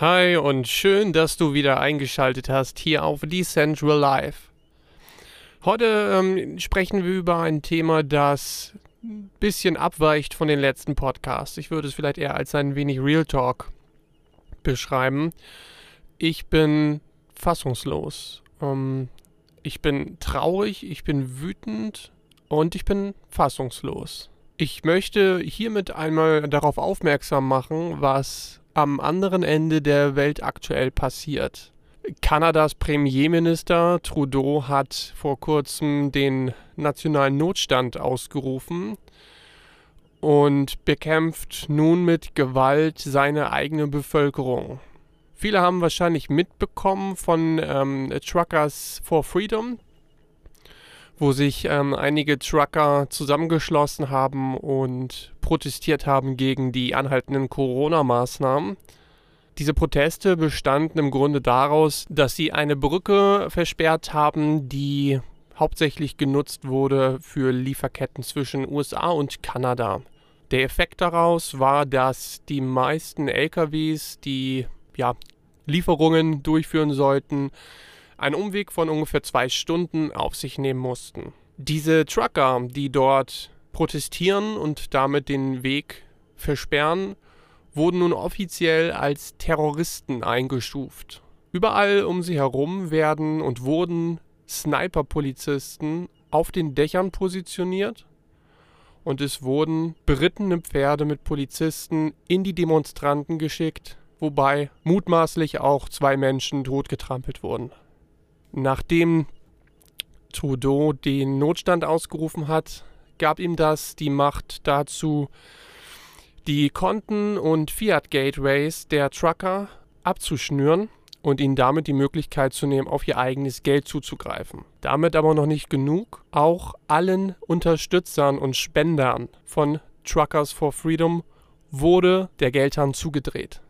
Hi und schön, dass du wieder eingeschaltet hast hier auf Decentral Life. Heute ähm, sprechen wir über ein Thema, das ein bisschen abweicht von den letzten Podcasts. Ich würde es vielleicht eher als ein wenig Real Talk beschreiben. Ich bin fassungslos. Ähm, ich bin traurig, ich bin wütend und ich bin fassungslos. Ich möchte hiermit einmal darauf aufmerksam machen, was am anderen Ende der Welt aktuell passiert. Kanadas Premierminister Trudeau hat vor kurzem den nationalen Notstand ausgerufen und bekämpft nun mit Gewalt seine eigene Bevölkerung. Viele haben wahrscheinlich mitbekommen von ähm, Truckers for Freedom, wo sich ähm, einige Trucker zusammengeschlossen haben und protestiert haben gegen die anhaltenden Corona-Maßnahmen. Diese Proteste bestanden im Grunde daraus, dass sie eine Brücke versperrt haben, die hauptsächlich genutzt wurde für Lieferketten zwischen USA und Kanada. Der Effekt daraus war, dass die meisten LKWs, die ja, Lieferungen durchführen sollten, einen Umweg von ungefähr zwei Stunden auf sich nehmen mussten. Diese Trucker, die dort protestieren und damit den Weg versperren, wurden nun offiziell als Terroristen eingestuft. Überall um sie herum werden und wurden Sniper-Polizisten auf den Dächern positioniert und es wurden berittene Pferde mit Polizisten in die Demonstranten geschickt, wobei mutmaßlich auch zwei Menschen totgetrampelt wurden. Nachdem Trudeau den Notstand ausgerufen hat, gab ihm das die Macht dazu, die Konten und Fiat-Gateways der Trucker abzuschnüren und ihnen damit die Möglichkeit zu nehmen, auf ihr eigenes Geld zuzugreifen. Damit aber noch nicht genug. Auch allen Unterstützern und Spendern von Truckers for Freedom wurde der Geldhahn zugedreht.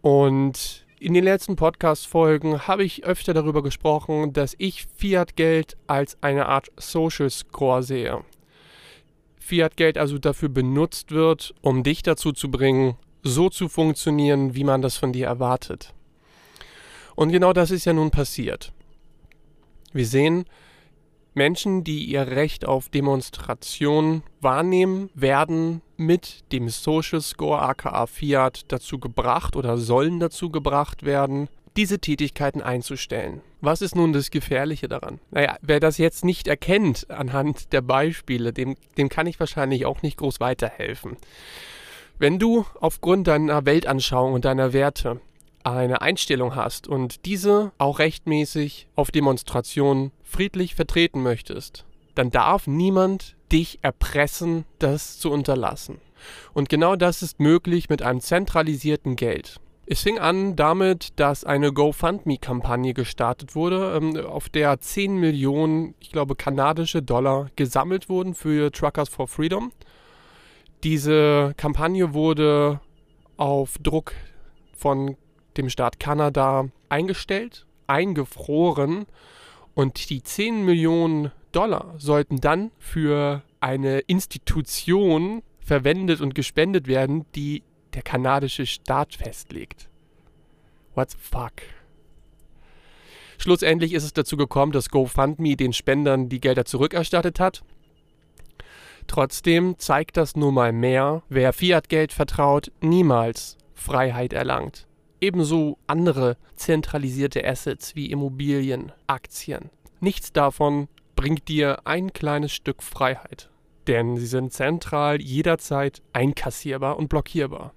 Und in den letzten Podcast-Folgen habe ich öfter darüber gesprochen, dass ich Fiat-Geld als eine Art Social Score sehe. Fiat-Geld also dafür benutzt wird, um dich dazu zu bringen, so zu funktionieren, wie man das von dir erwartet. Und genau das ist ja nun passiert. Wir sehen, Menschen, die ihr Recht auf Demonstration wahrnehmen, werden mit dem Social Score aka Fiat dazu gebracht oder sollen dazu gebracht werden, diese Tätigkeiten einzustellen. Was ist nun das Gefährliche daran? Naja, wer das jetzt nicht erkennt anhand der Beispiele, dem, dem kann ich wahrscheinlich auch nicht groß weiterhelfen. Wenn du aufgrund deiner Weltanschauung und deiner Werte eine Einstellung hast und diese auch rechtmäßig auf Demonstrationen friedlich vertreten möchtest, dann darf niemand dich erpressen, das zu unterlassen. Und genau das ist möglich mit einem zentralisierten Geld. Es fing an damit, dass eine GoFundMe-Kampagne gestartet wurde, ähm, auf der 10 Millionen, ich glaube, kanadische Dollar gesammelt wurden für Truckers for Freedom. Diese Kampagne wurde auf Druck von dem Staat Kanada eingestellt, eingefroren und die 10 Millionen Dollar sollten dann für eine Institution verwendet und gespendet werden, die der kanadische Staat festlegt. What the fuck? Schlussendlich ist es dazu gekommen, dass GoFundMe den Spendern die Gelder zurückerstattet hat. Trotzdem zeigt das nun mal mehr, wer Fiat-Geld vertraut, niemals Freiheit erlangt. Ebenso andere zentralisierte Assets wie Immobilien, Aktien. Nichts davon bringt dir ein kleines Stück Freiheit, denn sie sind zentral jederzeit einkassierbar und blockierbar.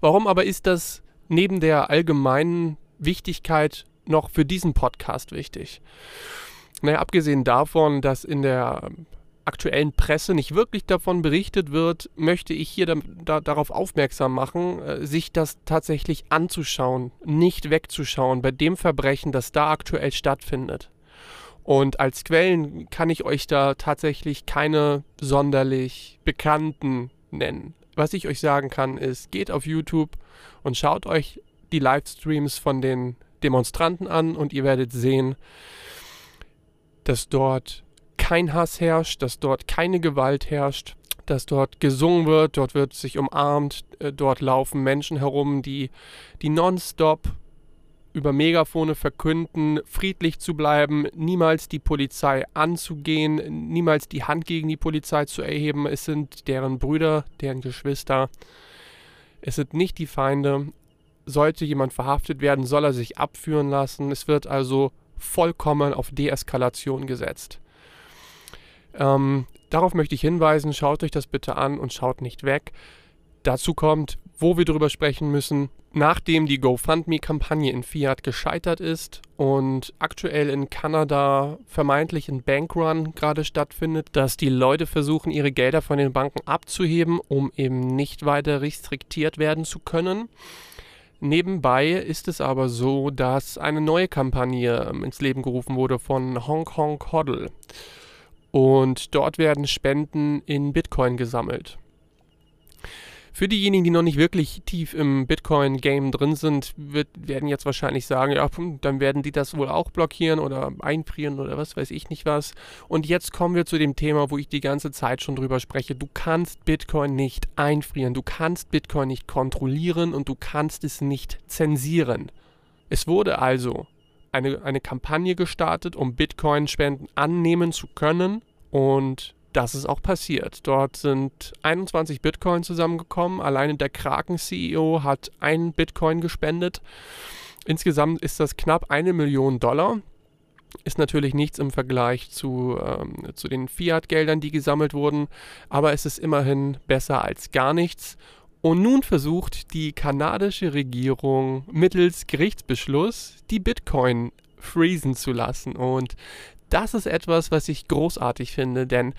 Warum aber ist das neben der allgemeinen Wichtigkeit noch für diesen Podcast wichtig? Naja, abgesehen davon, dass in der aktuellen Presse nicht wirklich davon berichtet wird, möchte ich hier da, da, darauf aufmerksam machen, äh, sich das tatsächlich anzuschauen, nicht wegzuschauen bei dem Verbrechen, das da aktuell stattfindet. Und als Quellen kann ich euch da tatsächlich keine sonderlich bekannten nennen. Was ich euch sagen kann, ist, geht auf YouTube und schaut euch die Livestreams von den Demonstranten an und ihr werdet sehen, dass dort kein Hass herrscht, dass dort keine Gewalt herrscht, dass dort gesungen wird, dort wird sich umarmt, äh, dort laufen Menschen herum, die, die nonstop über Megafone verkünden, friedlich zu bleiben, niemals die Polizei anzugehen, niemals die Hand gegen die Polizei zu erheben. Es sind deren Brüder, deren Geschwister. Es sind nicht die Feinde. Sollte jemand verhaftet werden, soll er sich abführen lassen. Es wird also vollkommen auf Deeskalation gesetzt. Ähm, darauf möchte ich hinweisen, schaut euch das bitte an und schaut nicht weg. Dazu kommt, wo wir darüber sprechen müssen, nachdem die GoFundMe-Kampagne in Fiat gescheitert ist und aktuell in Kanada vermeintlich ein Bankrun gerade stattfindet, dass die Leute versuchen, ihre Gelder von den Banken abzuheben, um eben nicht weiter restriktiert werden zu können. Nebenbei ist es aber so, dass eine neue Kampagne ähm, ins Leben gerufen wurde von Hong Kong Hoddle. Und dort werden Spenden in Bitcoin gesammelt. Für diejenigen, die noch nicht wirklich tief im Bitcoin-Game drin sind, wird, werden jetzt wahrscheinlich sagen, ja, dann werden die das wohl auch blockieren oder einfrieren oder was weiß ich nicht was. Und jetzt kommen wir zu dem Thema, wo ich die ganze Zeit schon drüber spreche. Du kannst Bitcoin nicht einfrieren, du kannst Bitcoin nicht kontrollieren und du kannst es nicht zensieren. Es wurde also eine, eine Kampagne gestartet, um Bitcoin-Spenden annehmen zu können und das ist auch passiert. Dort sind 21 Bitcoin zusammengekommen. Alleine der Kraken-CEO hat einen Bitcoin gespendet. Insgesamt ist das knapp eine Million Dollar. Ist natürlich nichts im Vergleich zu, ähm, zu den Fiat-Geldern, die gesammelt wurden, aber es ist immerhin besser als gar nichts. Und nun versucht die kanadische Regierung mittels Gerichtsbeschluss die Bitcoin freezen zu lassen. Und das ist etwas, was ich großartig finde, denn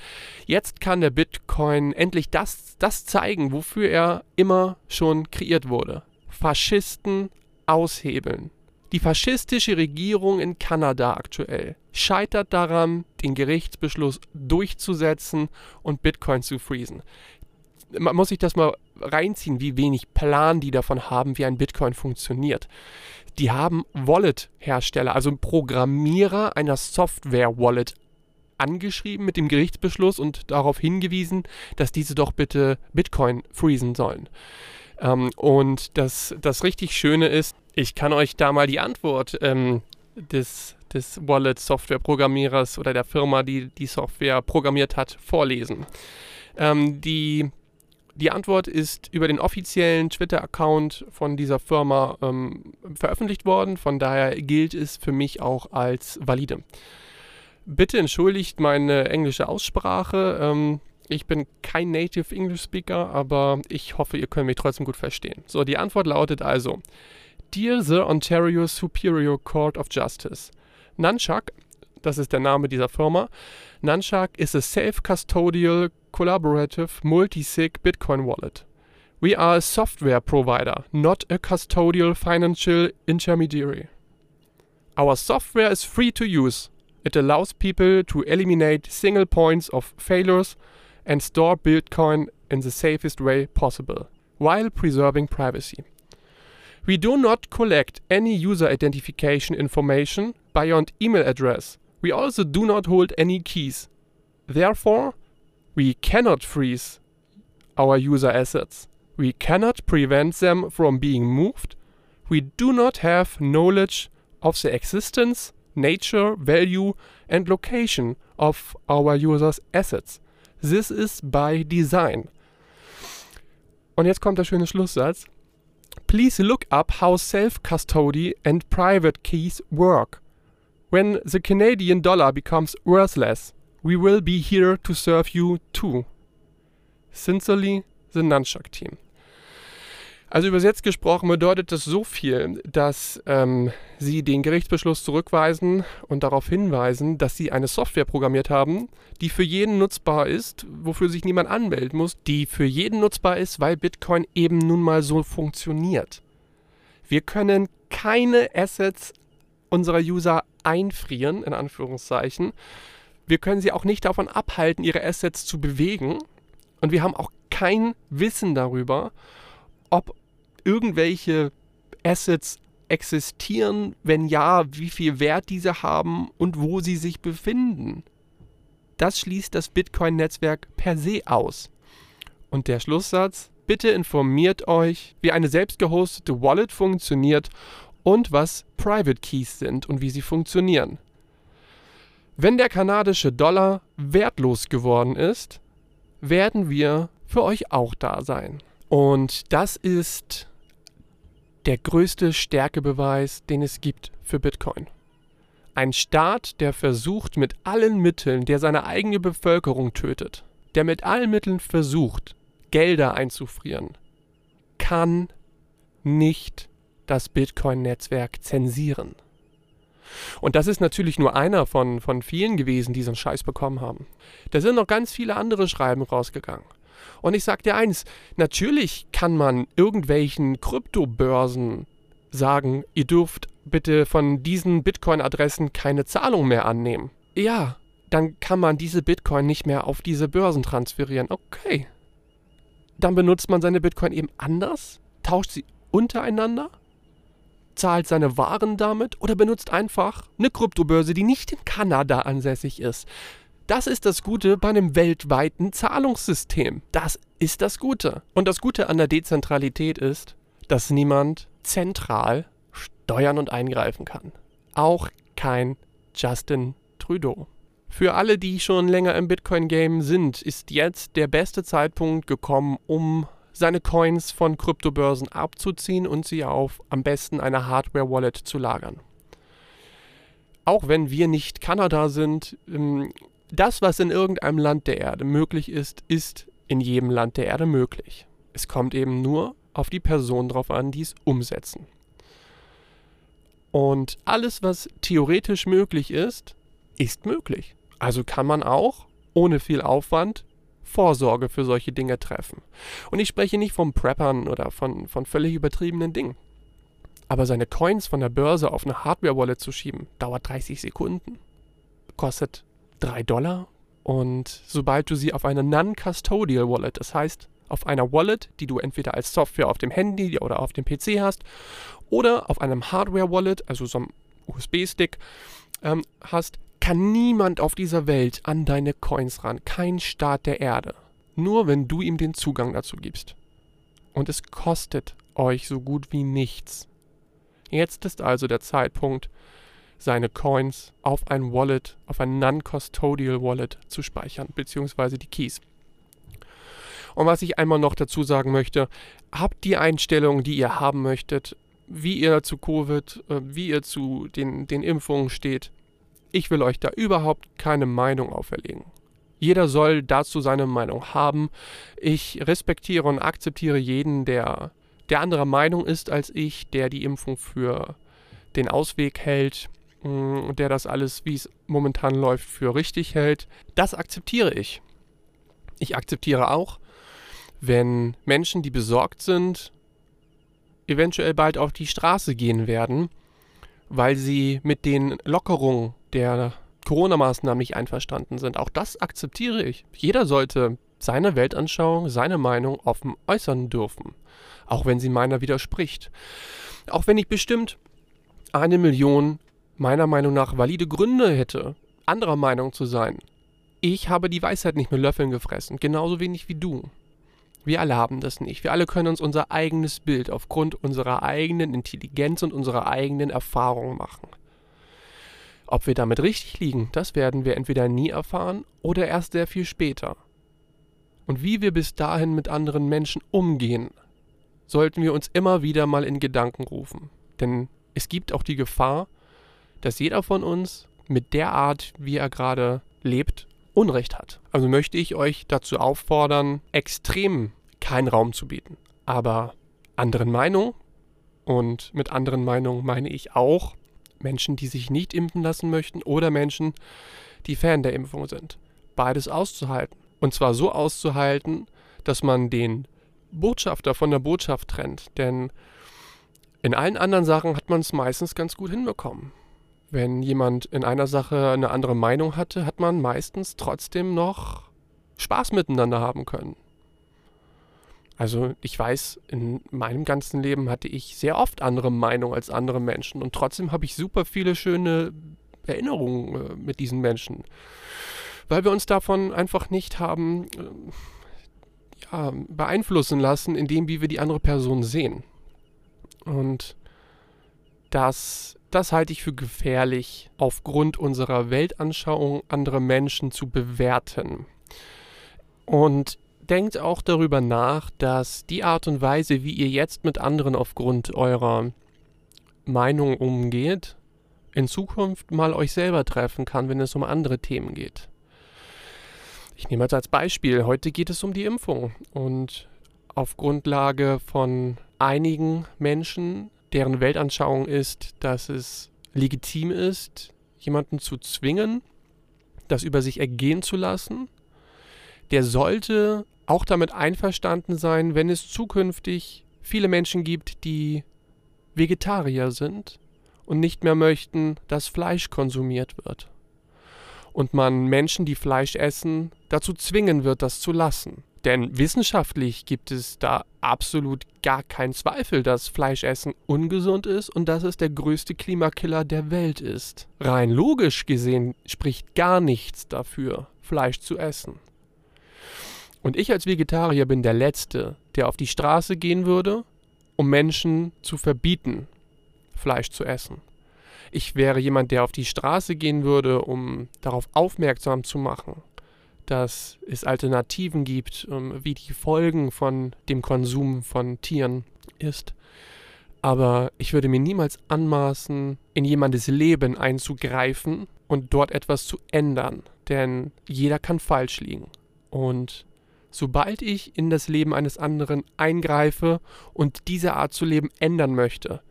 jetzt kann der Bitcoin endlich das, das zeigen, wofür er immer schon kreiert wurde. Faschisten aushebeln. Die faschistische Regierung in Kanada aktuell scheitert daran, den Gerichtsbeschluss durchzusetzen und Bitcoin zu freezen. Man muss sich das mal reinziehen, wie wenig Plan die davon haben, wie ein Bitcoin funktioniert die haben Wallet-Hersteller, also Programmierer einer Software-Wallet angeschrieben mit dem Gerichtsbeschluss und darauf hingewiesen, dass diese doch bitte Bitcoin freezen sollen. Ähm, und das, das richtig Schöne ist, ich kann euch da mal die Antwort ähm, des, des Wallet-Software-Programmierers oder der Firma, die die Software programmiert hat, vorlesen. Ähm, die die Antwort ist über den offiziellen Twitter-Account von dieser Firma ähm, veröffentlicht worden. Von daher gilt es für mich auch als valide. Bitte entschuldigt meine englische Aussprache. Ähm, ich bin kein Native English Speaker, aber ich hoffe, ihr könnt mich trotzdem gut verstehen. So, die Antwort lautet also: Dear the Ontario Superior Court of Justice, Nunchuck, das ist der Name dieser Firma, Nunchuck is a self-custodial collaborative multi-sig Bitcoin wallet. We are a software provider, not a custodial financial intermediary. Our software is free to use. It allows people to eliminate single points of failures and store Bitcoin in the safest way possible, while preserving privacy. We do not collect any user identification information beyond email address. We also do not hold any keys. Therefore, we cannot freeze our user assets. We cannot prevent them from being moved. We do not have knowledge of the existence, nature, value, and location of our users' assets. This is by design. Und jetzt kommt der schöne Schlusssatz. Please look up how self-custody and private keys work. When the Canadian dollar becomes worthless, We will be here to serve you too. Sincerely, the Nunchuck Team. Also übersetzt gesprochen bedeutet das so viel, dass ähm, sie den Gerichtsbeschluss zurückweisen und darauf hinweisen, dass sie eine Software programmiert haben, die für jeden nutzbar ist, wofür sich niemand anmelden muss, die für jeden nutzbar ist, weil Bitcoin eben nun mal so funktioniert. Wir können keine Assets unserer User einfrieren, in Anführungszeichen, wir können sie auch nicht davon abhalten, ihre Assets zu bewegen. Und wir haben auch kein Wissen darüber, ob irgendwelche Assets existieren, wenn ja, wie viel Wert diese haben und wo sie sich befinden. Das schließt das Bitcoin-Netzwerk per se aus. Und der Schlusssatz, bitte informiert euch, wie eine selbst gehostete Wallet funktioniert und was Private Keys sind und wie sie funktionieren. Wenn der kanadische Dollar wertlos geworden ist, werden wir für euch auch da sein. Und das ist der größte Stärkebeweis, den es gibt für Bitcoin. Ein Staat, der versucht mit allen Mitteln, der seine eigene Bevölkerung tötet, der mit allen Mitteln versucht, Gelder einzufrieren, kann nicht das Bitcoin-Netzwerk zensieren. Und das ist natürlich nur einer von, von vielen gewesen, die so einen Scheiß bekommen haben. Da sind noch ganz viele andere Schreiben rausgegangen. Und ich sag dir eins, natürlich kann man irgendwelchen Kryptobörsen sagen, ihr dürft bitte von diesen Bitcoin-Adressen keine Zahlung mehr annehmen. Ja, dann kann man diese Bitcoin nicht mehr auf diese Börsen transferieren. Okay. Dann benutzt man seine Bitcoin eben anders, tauscht sie untereinander zahlt seine Waren damit oder benutzt einfach eine Kryptobörse, die nicht in Kanada ansässig ist. Das ist das Gute bei einem weltweiten Zahlungssystem. Das ist das Gute. Und das Gute an der Dezentralität ist, dass niemand zentral steuern und eingreifen kann. Auch kein Justin Trudeau. Für alle, die schon länger im Bitcoin-Game sind, ist jetzt der beste Zeitpunkt gekommen, um seine Coins von Kryptobörsen abzuziehen und sie auf am besten eine Hardware-Wallet zu lagern. Auch wenn wir nicht Kanada sind, ähm, das, was in irgendeinem Land der Erde möglich ist, ist in jedem Land der Erde möglich. Es kommt eben nur auf die Personen drauf an, die es umsetzen. Und alles, was theoretisch möglich ist, ist möglich. Also kann man auch ohne viel Aufwand Vorsorge für solche Dinge treffen. Und ich spreche nicht von Preppern oder von, von völlig übertriebenen Dingen. Aber seine Coins von der Börse auf eine Hardware-Wallet zu schieben, dauert 30 Sekunden, kostet 3 Dollar. Und sobald du sie auf eine Non-Custodial Wallet, das heißt auf einer Wallet, die du entweder als Software auf dem Handy oder auf dem PC hast, oder auf einem Hardware-Wallet, also so einem USB-Stick, ähm, hast, kann niemand auf dieser Welt an deine Coins ran, kein Staat der Erde. Nur wenn du ihm den Zugang dazu gibst. Und es kostet euch so gut wie nichts. Jetzt ist also der Zeitpunkt, seine Coins auf ein Wallet, auf ein Non-Custodial Wallet zu speichern, beziehungsweise die Keys. Und was ich einmal noch dazu sagen möchte, habt die Einstellungen, die ihr haben möchtet, wie ihr zu Covid, äh, wie ihr zu den, den Impfungen steht, ich will euch da überhaupt keine Meinung auferlegen. Jeder soll dazu seine Meinung haben. Ich respektiere und akzeptiere jeden, der, der anderer Meinung ist als ich, der die Impfung für den Ausweg hält, mm, der das alles, wie es momentan läuft, für richtig hält. Das akzeptiere ich. Ich akzeptiere auch, wenn Menschen, die besorgt sind, eventuell bald auf die Straße gehen werden, weil sie mit den Lockerungen der Corona-Maßnahmen nicht einverstanden sind. Auch das akzeptiere ich. Jeder sollte seine Weltanschauung, seine Meinung offen äußern dürfen, auch wenn sie meiner widerspricht. Auch wenn ich bestimmt eine Million meiner Meinung nach valide Gründe hätte, anderer Meinung zu sein. Ich habe die Weisheit nicht mit Löffeln gefressen, genauso wenig wie du. Wir alle haben das nicht. Wir alle können uns unser eigenes Bild aufgrund unserer eigenen Intelligenz und unserer eigenen Erfahrung machen. Ob wir damit richtig liegen, das werden wir entweder nie erfahren oder erst sehr viel später. Und wie wir bis dahin mit anderen Menschen umgehen, sollten wir uns immer wieder mal in Gedanken rufen. Denn es gibt auch die Gefahr, dass jeder von uns mit der Art, wie er gerade lebt, Unrecht hat. Also möchte ich euch dazu auffordern, extrem keinen Raum zu bieten. Aber anderen Meinungen, und mit anderen Meinungen meine ich auch Menschen, die sich nicht impfen lassen möchten oder Menschen, die Fan der Impfung sind. Beides auszuhalten. Und zwar so auszuhalten, dass man den Botschafter von der Botschaft trennt. Denn in allen anderen Sachen hat man es meistens ganz gut hinbekommen. Wenn jemand in einer Sache eine andere Meinung hatte, hat man meistens trotzdem noch Spaß miteinander haben können. Also ich weiß, in meinem ganzen Leben hatte ich sehr oft andere Meinungen als andere Menschen und trotzdem habe ich super viele schöne Erinnerungen äh, mit diesen Menschen, weil wir uns davon einfach nicht haben äh, ja, beeinflussen lassen, indem wie wir die andere Person sehen. Und das, das halte ich für gefährlich, aufgrund unserer Weltanschauung andere Menschen zu bewerten. Und denkt auch darüber nach, dass die Art und Weise, wie ihr jetzt mit anderen aufgrund eurer Meinung umgeht, in Zukunft mal euch selber treffen kann, wenn es um andere Themen geht. Ich nehme jetzt als Beispiel, heute geht es um die Impfung und auf Grundlage von einigen Menschen, deren Weltanschauung ist, dass es legitim ist, jemanden zu zwingen, das über sich ergehen zu lassen, der sollte auch damit einverstanden sein, wenn es zukünftig viele Menschen gibt, die Vegetarier sind und nicht mehr möchten, dass Fleisch konsumiert wird. Und man Menschen, die Fleisch essen, dazu zwingen wird, das zu lassen. Denn wissenschaftlich gibt es da absolut gar keinen Zweifel, dass Fleischessen ungesund ist und dass es der größte Klimakiller der Welt ist. Rein logisch gesehen spricht gar nichts dafür, Fleisch zu essen. Und ich als Vegetarier bin der Letzte, der auf die Straße gehen würde, um Menschen zu verbieten, Fleisch zu essen. Ich wäre jemand, der auf die Straße gehen würde, um darauf aufmerksam zu machen, dass es Alternativen gibt, ähm, wie die Folgen von dem Konsum von Tieren ist. Aber ich würde mir niemals anmaßen, in jemandes Leben einzugreifen und dort etwas zu ändern, denn jeder kann falsch liegen. Und sobald ich in das Leben eines anderen eingreife und diese Art zu leben ändern möchte,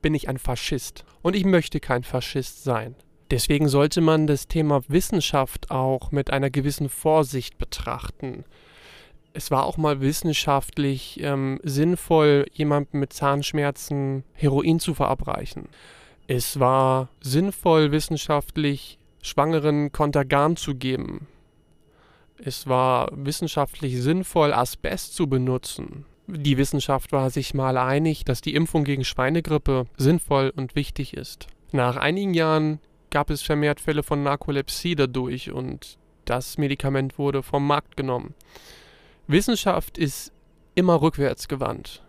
bin ich ein Faschist. Und ich möchte kein Faschist sein. Deswegen sollte man das Thema Wissenschaft auch mit einer gewissen Vorsicht betrachten. Es war auch mal wissenschaftlich ähm, sinnvoll, jemandem mit Zahnschmerzen Heroin zu verabreichen. Es war sinnvoll, wissenschaftlich Schwangeren Kontergan zu geben. Es war wissenschaftlich sinnvoll, Asbest zu benutzen. Die Wissenschaft war sich mal einig, dass die Impfung gegen Schweinegrippe sinnvoll und wichtig ist. Nach einigen Jahren gab es vermehrt Fälle von Narkolepsie dadurch und das Medikament wurde vom Markt genommen. Wissenschaft ist immer rückwärts gewandt.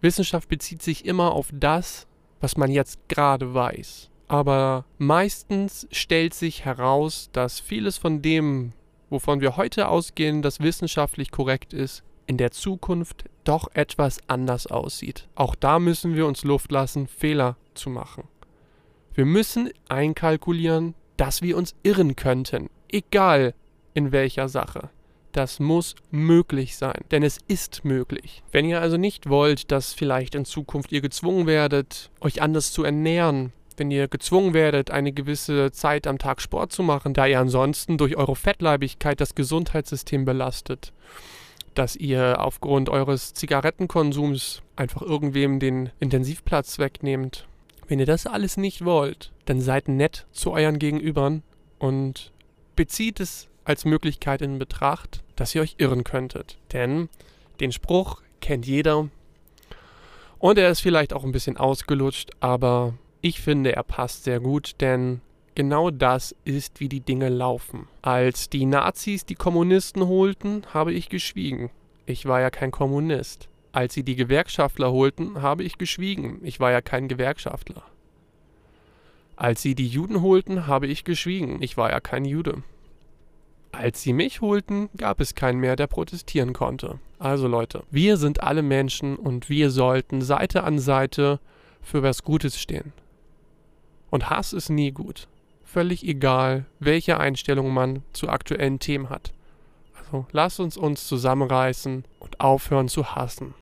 Wissenschaft bezieht sich immer auf das, was man jetzt gerade weiß. Aber meistens stellt sich heraus, dass vieles von dem, wovon wir heute ausgehen, das wissenschaftlich korrekt ist, in der Zukunft doch etwas anders aussieht. Auch da müssen wir uns Luft lassen, Fehler zu machen. Wir müssen einkalkulieren, dass wir uns irren könnten, egal in welcher Sache. Das muss möglich sein, denn es ist möglich. Wenn ihr also nicht wollt, dass vielleicht in Zukunft ihr gezwungen werdet, euch anders zu ernähren, wenn ihr gezwungen werdet, eine gewisse Zeit am Tag Sport zu machen, da ihr ansonsten durch eure Fettleibigkeit das Gesundheitssystem belastet, dass ihr aufgrund eures Zigarettenkonsums einfach irgendwem den Intensivplatz wegnehmt. Wenn ihr das alles nicht wollt, dann seid nett zu euren Gegenübern und bezieht es als Möglichkeit in Betracht, dass ihr euch irren könntet. Denn den Spruch kennt jeder und er ist vielleicht auch ein bisschen ausgelutscht, aber ich finde, er passt sehr gut, denn Genau das ist, wie die Dinge laufen. Als die Nazis die Kommunisten holten, habe ich geschwiegen. Ich war ja kein Kommunist. Als sie die Gewerkschaftler holten, habe ich geschwiegen. Ich war ja kein Gewerkschaftler. Als sie die Juden holten, habe ich geschwiegen. Ich war ja kein Jude. Als sie mich holten, gab es keinen mehr, der protestieren konnte. Also Leute, wir sind alle Menschen und wir sollten Seite an Seite für was Gutes stehen. Und Hass ist nie gut völlig egal, welche Einstellung man zu aktuellen Themen hat. Also lasst uns uns zusammenreißen und aufhören zu hassen.